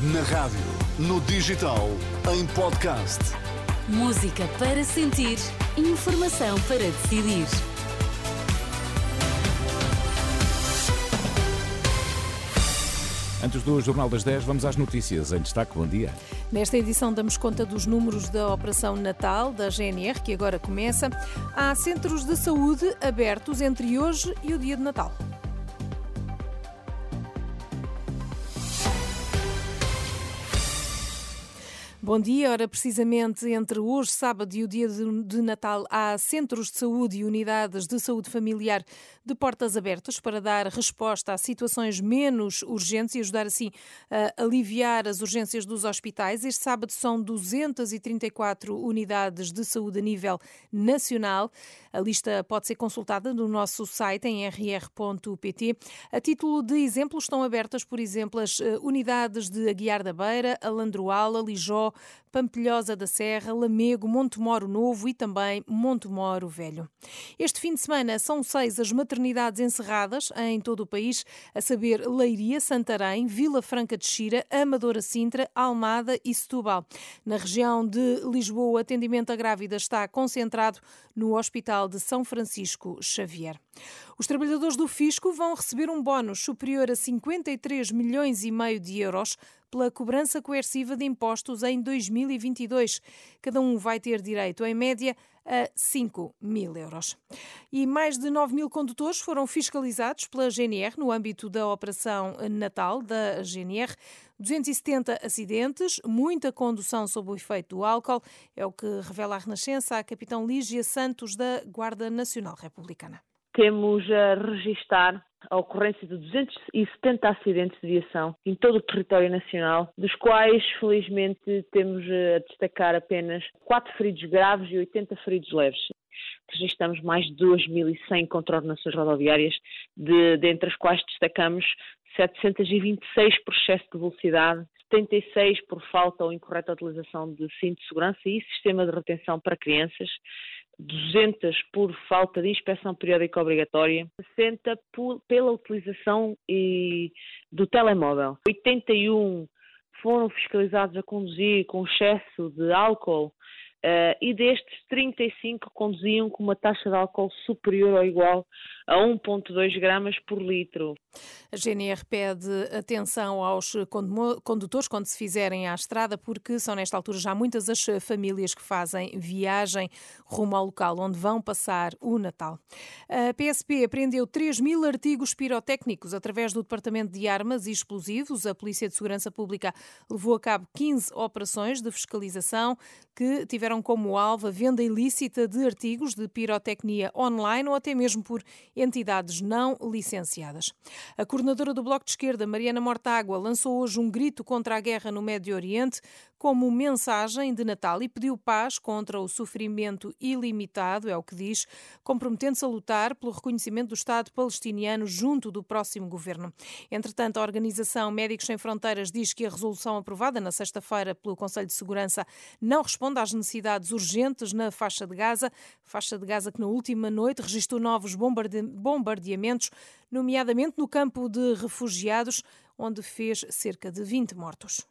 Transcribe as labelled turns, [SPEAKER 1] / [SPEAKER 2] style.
[SPEAKER 1] Na rádio, no digital, em podcast.
[SPEAKER 2] Música para sentir, informação para decidir.
[SPEAKER 3] Antes do Jornal das 10, vamos às notícias. Em destaque, bom dia.
[SPEAKER 4] Nesta edição damos conta dos números da Operação Natal da GNR, que agora começa. Há centros de saúde abertos entre hoje e o dia de Natal. Bom dia. Ora, precisamente entre hoje, sábado e o dia de Natal, há centros de saúde e unidades de saúde familiar de portas abertas para dar resposta a situações menos urgentes e ajudar assim a aliviar as urgências dos hospitais. Este sábado são 234 unidades de saúde a nível nacional. A lista pode ser consultada no nosso site em rr.pt. A título de exemplo, estão abertas, por exemplo, as eh, unidades de Aguiar da Beira, Alandroal, Alijó, Pampilhosa da Serra, Lamego, Montemoro Novo e também Montemoro Velho. Este fim de semana são seis as maternidades encerradas em todo o país, a saber Leiria, Santarém, Vila Franca de Xira, Amadora Sintra, Almada e Setúbal. Na região de Lisboa, o atendimento a grávidas está concentrado no Hospital de São Francisco Xavier. Os trabalhadores do Fisco vão receber um bónus superior a 53 milhões e meio de euros pela cobrança coerciva de impostos em 2022. Cada um vai ter direito, em média, a 5 mil euros. E mais de 9 mil condutores foram fiscalizados pela GNR no âmbito da Operação Natal da GNR. 270 acidentes, muita condução sob o efeito do álcool, é o que revela a Renascença a capitão Lígia Santos da Guarda Nacional Republicana
[SPEAKER 5] temos a registar a ocorrência de 270 acidentes de viação em todo o território nacional, dos quais, felizmente, temos a destacar apenas 4 feridos graves e 80 feridos leves. Registramos mais de 2.100 contraordenações rodoviárias, de, dentre as quais destacamos 726 por excesso de velocidade, 76 por falta ou incorreta utilização de cinto de segurança e sistema de retenção para crianças, 200 por falta de inspeção periódica obrigatória, 60 por, pela utilização e, do telemóvel, 81 foram fiscalizados a conduzir com excesso de álcool Uh, e destes, 35 conduziam com uma taxa de álcool superior ou igual a 1,2 gramas por litro.
[SPEAKER 4] A GNR pede atenção aos condutores quando se fizerem à estrada, porque são nesta altura já muitas as famílias que fazem viagem rumo ao local onde vão passar o Natal. A PSP apreendeu 3 mil artigos pirotécnicos através do Departamento de Armas e Explosivos. A Polícia de Segurança Pública levou a cabo 15 operações de fiscalização que tiveram como alvo a venda ilícita de artigos de pirotecnia online ou até mesmo por entidades não licenciadas. A coordenadora do Bloco de Esquerda, Mariana Mortágua, lançou hoje um grito contra a guerra no Médio Oriente como mensagem de Natal e pediu paz contra o sofrimento ilimitado, é o que diz, comprometendo-se a lutar pelo reconhecimento do Estado palestiniano junto do próximo governo. Entretanto, a organização Médicos Sem Fronteiras diz que a resolução aprovada na sexta-feira pelo Conselho de Segurança não responde às necessidades necessidades urgentes na faixa de Gaza, faixa de Gaza que na última noite registrou novos bombardeamentos, nomeadamente no campo de refugiados, onde fez cerca de 20 mortos.